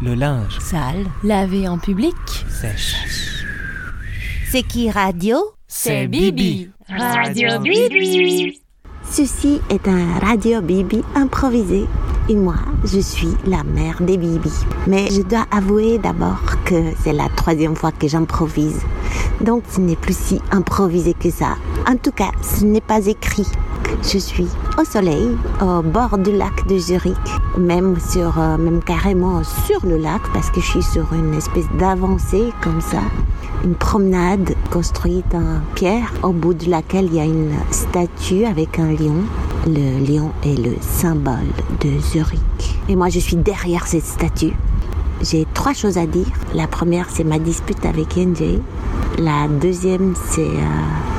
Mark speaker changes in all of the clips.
Speaker 1: Le linge.
Speaker 2: Sale. Lavé en public.
Speaker 1: Sèche.
Speaker 3: C'est qui radio?
Speaker 2: C'est Bibi.
Speaker 4: Radio Bibi.
Speaker 3: Ceci est un radio Bibi improvisé. Et moi, je suis la mère des Bibi. Mais je dois avouer d'abord que c'est la troisième fois que j'improvise. Donc ce n'est plus si improvisé que ça. En tout cas, ce n'est pas écrit. Je suis au soleil, au bord du lac de Zurich, même sur, euh, même carrément sur le lac, parce que je suis sur une espèce d'avancée comme ça, une promenade construite en pierre, au bout de laquelle il y a une statue avec un lion. Le lion est le symbole de Zurich. Et moi, je suis derrière cette statue. J'ai trois choses à dire. La première, c'est ma dispute avec NJ. La deuxième, c'est euh,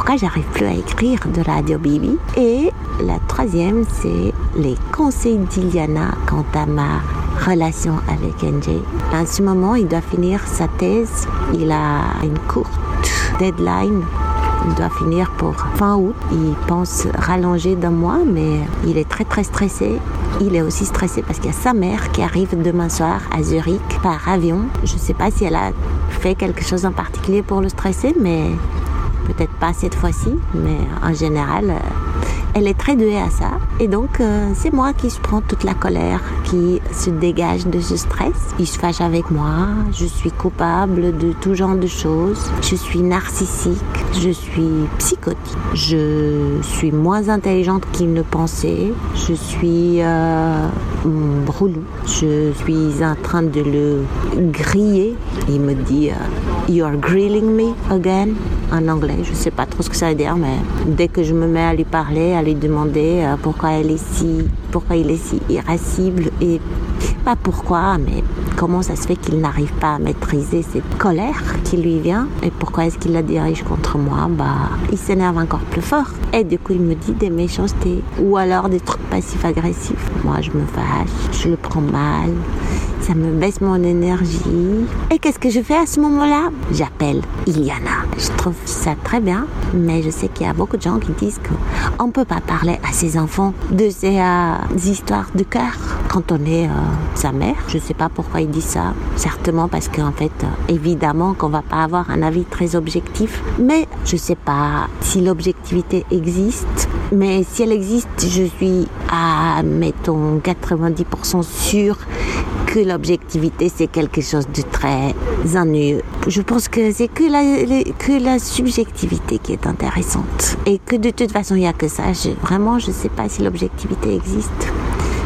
Speaker 3: pourquoi j'arrive plus à écrire de Radio Bibi. Et la troisième, c'est les conseils d'Iliana quant à ma relation avec NJ. À ce moment, il doit finir sa thèse. Il a une courte deadline. Il doit finir pour fin août. Il pense rallonger d'un mois, mais il est très très stressé. Il est aussi stressé parce qu'il y a sa mère qui arrive demain soir à Zurich par avion. Je ne sais pas si elle a fait quelque chose en particulier pour le stresser, mais peut-être pas cette fois-ci. Mais en général, euh, elle est très douée à ça. Et donc, euh, c'est moi qui se prends toute la colère qui se dégage de ce stress. Il se fâche avec moi. Je suis coupable de tout genre de choses. Je suis narcissique. Je suis psychotique. Je suis moins intelligente qu'il ne pensait. Je suis euh, brûlou. Je suis en train de le griller. Il me dit euh, You're grilling me again en anglais. Je sais pas trop ce que ça veut dire, mais dès que je me mets à lui parler, demander euh, pourquoi elle est si, pourquoi il est si irascible et pas pourquoi, mais comment ça se fait qu'il n'arrive pas à maîtriser cette colère qui lui vient et pourquoi est-ce qu'il la dirige contre moi, bah il s'énerve encore plus fort. Et du coup il me dit des méchancetés ou alors des trucs passifs-agressifs. Moi je me fâche, je le prends mal ça me baisse mon énergie. Et qu'est-ce que je fais à ce moment-là? J'appelle Iliana. Je trouve ça très bien, mais je sais qu'il y a beaucoup de gens qui disent qu'on ne peut pas parler à ses enfants de ces euh, histoires de cœur quand on est euh, sa mère. Je ne sais pas pourquoi ils disent ça. Certainement parce qu'en fait, euh, évidemment qu'on va pas avoir un avis très objectif, mais je ne sais pas si l'objectivité existe. Mais si elle existe, je suis à, mettons, 90% sûre que l'objectivité c'est quelque chose de très ennuyeux. Je pense que c'est que la, que la subjectivité qui est intéressante et que de toute façon il n'y a que ça. Vraiment, je ne sais pas si l'objectivité existe.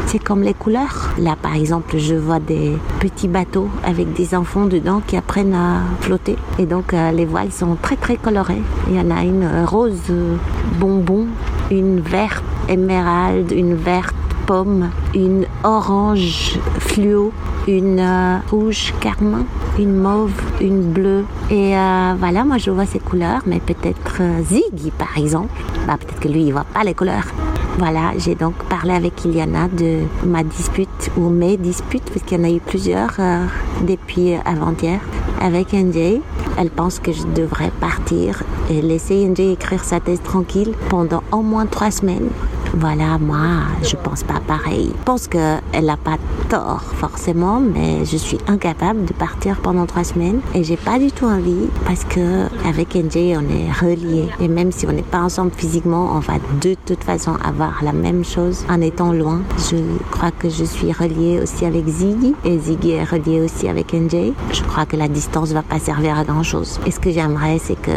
Speaker 3: C'est comme les couleurs. Là, par exemple, je vois des petits bateaux avec des enfants dedans qui apprennent à flotter. Et donc, euh, les voiles sont très, très colorées. Il y en a une rose bonbon, une verte émeraude, une verte pomme, une orange fluo, une euh, rouge carmin, une mauve, une bleue. Et euh, voilà, moi je vois ces couleurs, mais peut-être euh, Ziggy par exemple, bah, peut-être que lui il voit pas les couleurs. Voilà, j'ai donc parlé avec Iliana de ma dispute ou mes disputes, parce qu'il y en a eu plusieurs depuis avant-hier avec NJ. Elle pense que je devrais partir et laisser NJ écrire sa thèse tranquille pendant au moins trois semaines. Voilà, moi, je pense pas pareil. Je pense qu'elle n'a pas tort forcément, mais je suis incapable de partir pendant trois semaines et j'ai pas du tout envie parce que avec NJ on est reliés et même si on n'est pas ensemble physiquement, on va de toute façon avoir la même chose en étant loin. Je crois que je suis reliée aussi avec Ziggy et Ziggy est relié aussi avec NJ. Je crois que la distance va pas servir à grand chose. Et ce que j'aimerais, c'est que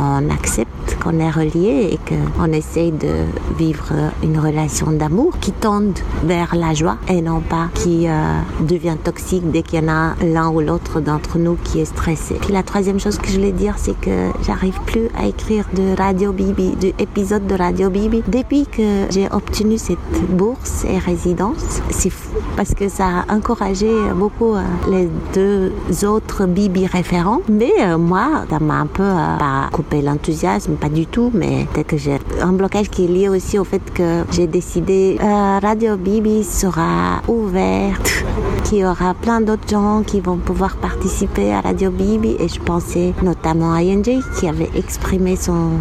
Speaker 3: on accepte qu'on est reliés et qu'on essaye de vivre une relation d'amour qui tende vers la joie et non pas qui euh, devient toxique dès qu'il y en a l'un ou l'autre d'entre nous qui est stressé. Puis la troisième chose que je voulais dire, c'est que j'arrive plus à écrire de Radio Bibi, d'épisodes de Radio Bibi depuis que j'ai obtenu cette bourse et résidence. C'est fou parce que ça a encouragé beaucoup euh, les deux autres Bibi référents. Mais euh, moi, ça m'a un peu euh, coupé l'enthousiasme, pas du tout, mais peut-être que j'ai un blocage qui est lié aussi au fait j'ai décidé euh, Radio Bibi sera ouverte qu'il y aura plein d'autres gens qui vont pouvoir participer à Radio Bibi et je pensais notamment à Yenji qui avait exprimé son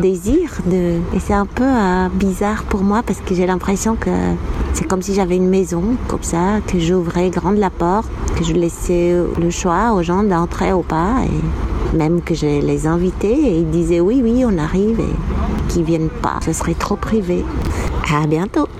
Speaker 3: désir de et c'est un peu euh, bizarre pour moi parce que j'ai l'impression que c'est comme si j'avais une maison comme ça que j'ouvrais grande la porte que je laissais le choix aux gens d'entrer ou pas même que je les invitais et ils disaient oui oui on arrive et qu'ils viennent pas. Ce serait trop privé. À bientôt